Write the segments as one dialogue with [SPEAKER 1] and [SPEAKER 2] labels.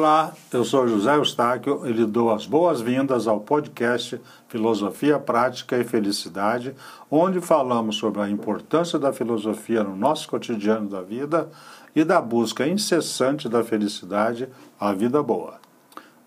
[SPEAKER 1] Olá, eu sou José Eustáquio e lhe dou as boas-vindas ao podcast Filosofia Prática e Felicidade, onde falamos sobre a importância da filosofia no nosso cotidiano da vida e da busca incessante da felicidade, a vida boa.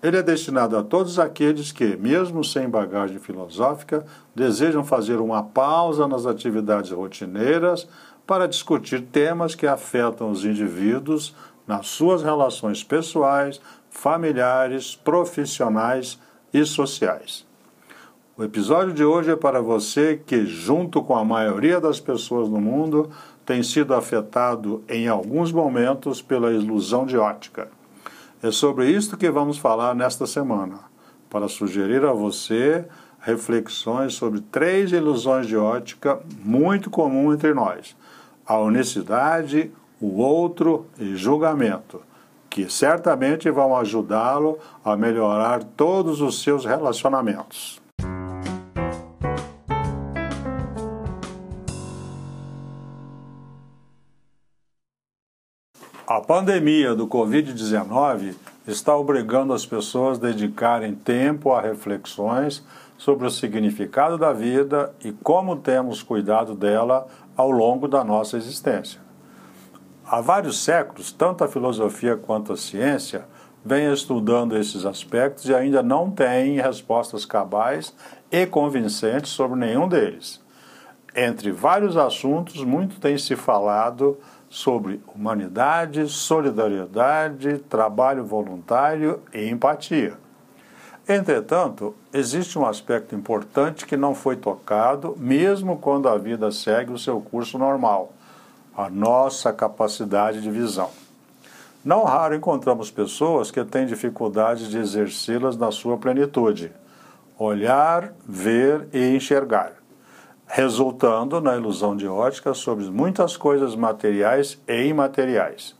[SPEAKER 1] Ele é destinado a todos aqueles que, mesmo sem bagagem filosófica, desejam fazer uma pausa nas atividades rotineiras para discutir temas que afetam os indivíduos nas suas relações pessoais, familiares, profissionais e sociais. O episódio de hoje é para você que, junto com a maioria das pessoas no mundo, tem sido afetado em alguns momentos pela ilusão de ótica. É sobre isto que vamos falar nesta semana, para sugerir a você reflexões sobre três ilusões de ótica muito comuns entre nós: a unicidade, o outro e julgamento, que certamente vão ajudá-lo a melhorar todos os seus relacionamentos. A pandemia do Covid-19 está obrigando as pessoas a dedicarem tempo a reflexões sobre o significado da vida e como temos cuidado dela ao longo da nossa existência. Há vários séculos, tanto a filosofia quanto a ciência vêm estudando esses aspectos e ainda não têm respostas cabais e convincentes sobre nenhum deles. Entre vários assuntos, muito tem se falado sobre humanidade, solidariedade, trabalho voluntário e empatia. Entretanto, existe um aspecto importante que não foi tocado, mesmo quando a vida segue o seu curso normal a nossa capacidade de visão. Não raro encontramos pessoas que têm dificuldade de exercê-las na sua plenitude, olhar, ver e enxergar, resultando na ilusão de ótica sobre muitas coisas materiais e imateriais.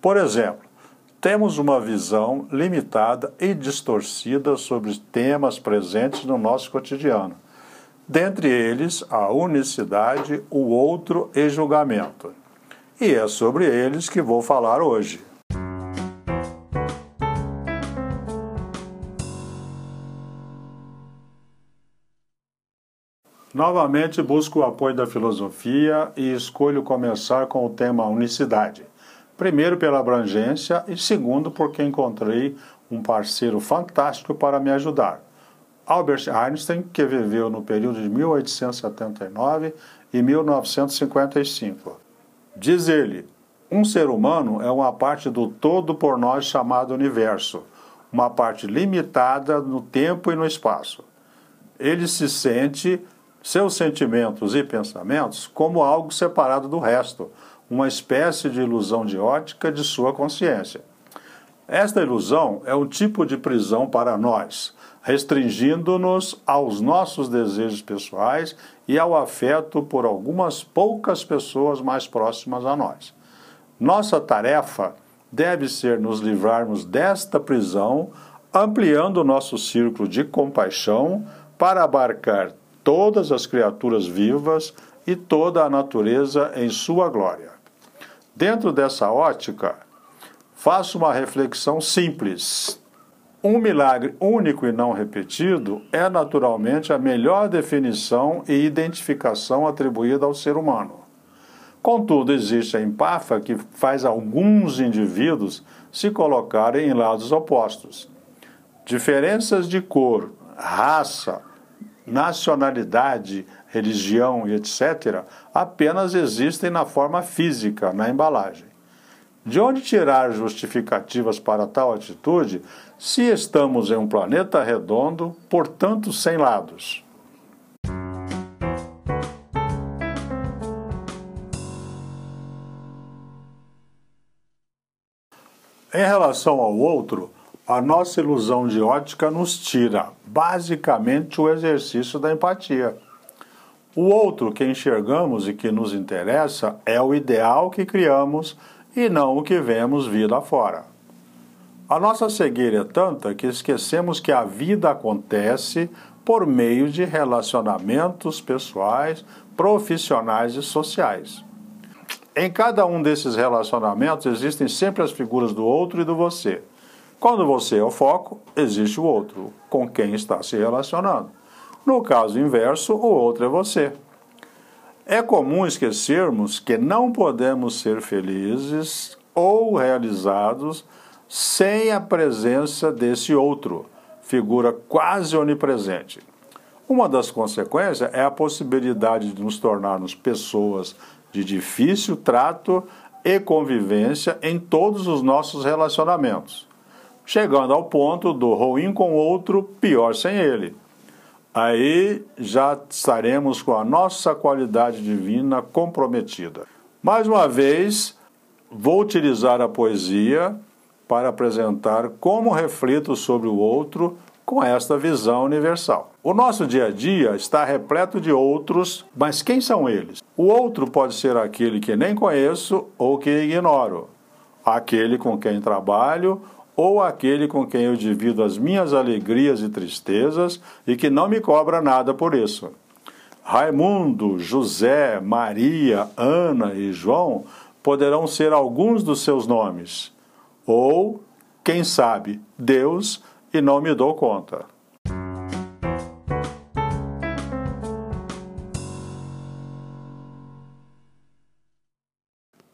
[SPEAKER 1] Por exemplo, temos uma visão limitada e distorcida sobre temas presentes no nosso cotidiano dentre eles a unicidade, o outro e julgamento. E é sobre eles que vou falar hoje. Novamente busco o apoio da filosofia e escolho começar com o tema unicidade. Primeiro, pela abrangência, e segundo, porque encontrei um parceiro fantástico para me ajudar. Albert Einstein, que viveu no período de 1879 e 1955. Diz ele: um ser humano é uma parte do todo por nós chamado universo, uma parte limitada no tempo e no espaço. Ele se sente, seus sentimentos e pensamentos, como algo separado do resto, uma espécie de ilusão de ótica de sua consciência. Esta ilusão é um tipo de prisão para nós, restringindo-nos aos nossos desejos pessoais e ao afeto por algumas poucas pessoas mais próximas a nós. Nossa tarefa deve ser nos livrarmos desta prisão, ampliando nosso círculo de compaixão para abarcar todas as criaturas vivas e toda a natureza em sua glória. Dentro dessa ótica, faço uma reflexão simples. Um milagre único e não repetido é naturalmente a melhor definição e identificação atribuída ao ser humano. Contudo, existe a empáfia que faz alguns indivíduos se colocarem em lados opostos. Diferenças de cor, raça, nacionalidade, religião e etc., apenas existem na forma física, na embalagem. De onde tirar justificativas para tal atitude se estamos em um planeta redondo, portanto sem lados? Em relação ao outro, a nossa ilusão de ótica nos tira, basicamente, o exercício da empatia. O outro que enxergamos e que nos interessa é o ideal que criamos e não o que vemos lá fora. A nossa cegueira é tanta que esquecemos que a vida acontece por meio de relacionamentos pessoais, profissionais e sociais. Em cada um desses relacionamentos existem sempre as figuras do outro e do você. Quando você é o foco, existe o outro, com quem está se relacionando. No caso inverso, o outro é você. É comum esquecermos que não podemos ser felizes ou realizados sem a presença desse outro, figura quase onipresente. Uma das consequências é a possibilidade de nos tornarmos pessoas de difícil trato e convivência em todos os nossos relacionamentos, chegando ao ponto do ruim com o outro, pior sem ele aí já estaremos com a nossa qualidade divina comprometida. Mais uma vez, vou utilizar a poesia para apresentar como reflito sobre o outro com esta visão universal. O nosso dia a dia está repleto de outros, mas quem são eles? O outro pode ser aquele que nem conheço ou que ignoro, aquele com quem trabalho ou aquele com quem eu divido as minhas alegrias e tristezas e que não me cobra nada por isso. Raimundo, José, Maria, Ana e João poderão ser alguns dos seus nomes. Ou, quem sabe, Deus e não me dou conta.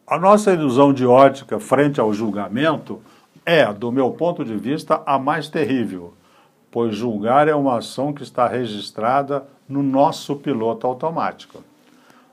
[SPEAKER 1] A nossa ilusão de ótica frente ao julgamento é, do meu ponto de vista, a mais terrível, pois julgar é uma ação que está registrada no nosso piloto automático.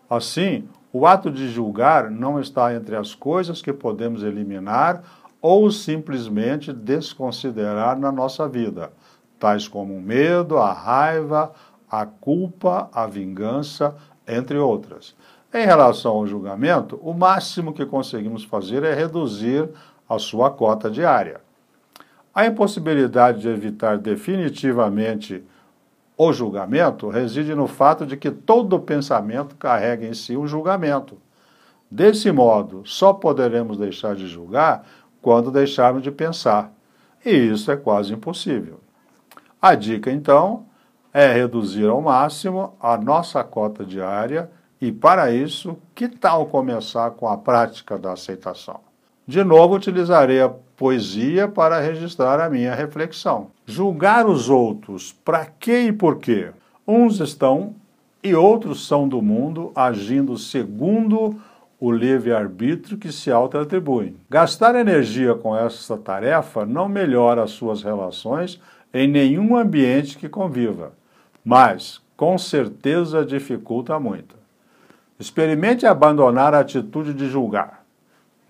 [SPEAKER 1] Assim, o ato de julgar não está entre as coisas que podemos eliminar ou simplesmente desconsiderar na nossa vida, tais como o medo, a raiva, a culpa, a vingança, entre outras. Em relação ao julgamento, o máximo que conseguimos fazer é reduzir a sua cota diária. A impossibilidade de evitar definitivamente o julgamento reside no fato de que todo pensamento carrega em si um julgamento. Desse modo, só poderemos deixar de julgar quando deixarmos de pensar. E isso é quase impossível. A dica, então, é reduzir ao máximo a nossa cota diária e, para isso, que tal começar com a prática da aceitação? De novo, utilizarei a poesia para registrar a minha reflexão. Julgar os outros, para quê e por quê? Uns estão e outros são do mundo, agindo segundo o livre-arbítrio que se auto-atribuem. Gastar energia com essa tarefa não melhora as suas relações em nenhum ambiente que conviva, mas com certeza dificulta muito. Experimente abandonar a atitude de julgar.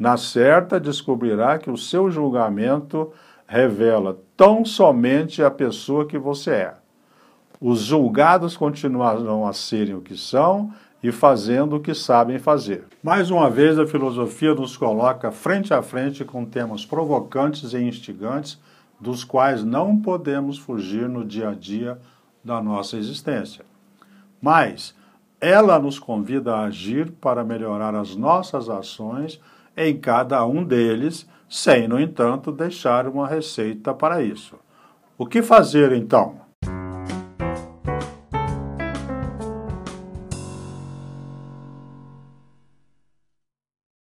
[SPEAKER 1] Na certa, descobrirá que o seu julgamento revela tão somente a pessoa que você é. Os julgados continuarão a serem o que são e fazendo o que sabem fazer. Mais uma vez, a filosofia nos coloca frente a frente com temas provocantes e instigantes, dos quais não podemos fugir no dia a dia da nossa existência. Mas ela nos convida a agir para melhorar as nossas ações em cada um deles, sem, no entanto, deixar uma receita para isso. O que fazer então?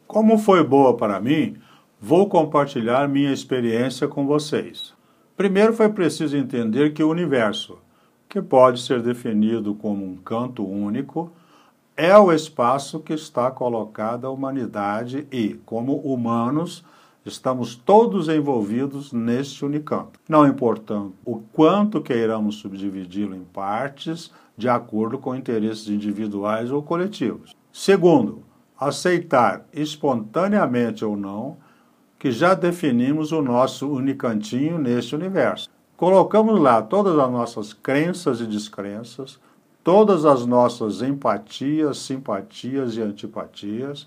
[SPEAKER 1] Como foi boa para mim, vou compartilhar minha experiência com vocês. Primeiro foi preciso entender que o universo, que pode ser definido como um canto único, é o espaço que está colocada a humanidade e, como humanos, estamos todos envolvidos neste unicanto, não importando o quanto queiramos subdividi-lo em partes de acordo com interesses individuais ou coletivos. Segundo, aceitar espontaneamente ou não que já definimos o nosso unicantinho neste universo. Colocamos lá todas as nossas crenças e descrenças, todas as nossas empatias, simpatias e antipatias,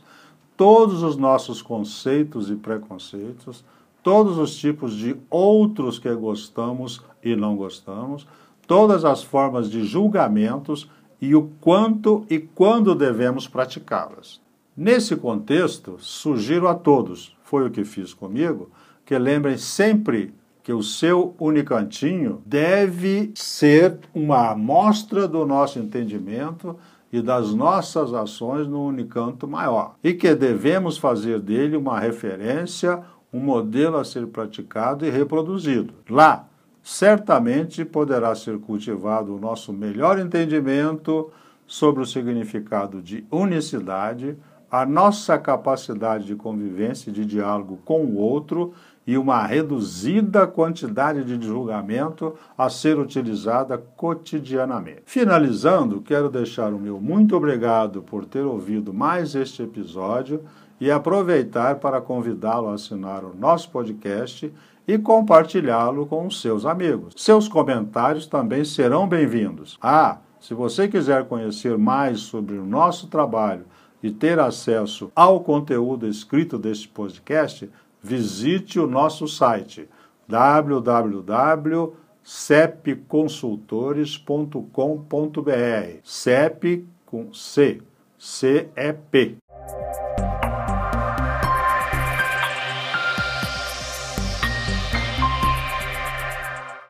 [SPEAKER 1] todos os nossos conceitos e preconceitos, todos os tipos de outros que gostamos e não gostamos, todas as formas de julgamentos e o quanto e quando devemos praticá-las. Nesse contexto, sugiro a todos, foi o que fiz comigo, que lembrem sempre que o seu unicantinho deve ser uma amostra do nosso entendimento e das nossas ações no unicanto maior, e que devemos fazer dele uma referência, um modelo a ser praticado e reproduzido. Lá, certamente poderá ser cultivado o nosso melhor entendimento sobre o significado de unicidade, a nossa capacidade de convivência e de diálogo com o outro e uma reduzida quantidade de julgamento a ser utilizada cotidianamente. Finalizando, quero deixar o meu muito obrigado por ter ouvido mais este episódio e aproveitar para convidá-lo a assinar o nosso podcast e compartilhá-lo com os seus amigos. Seus comentários também serão bem-vindos. Ah, se você quiser conhecer mais sobre o nosso trabalho e ter acesso ao conteúdo escrito deste podcast, visite o nosso site www.cepconsultores.com.br. CEP com C, CEP.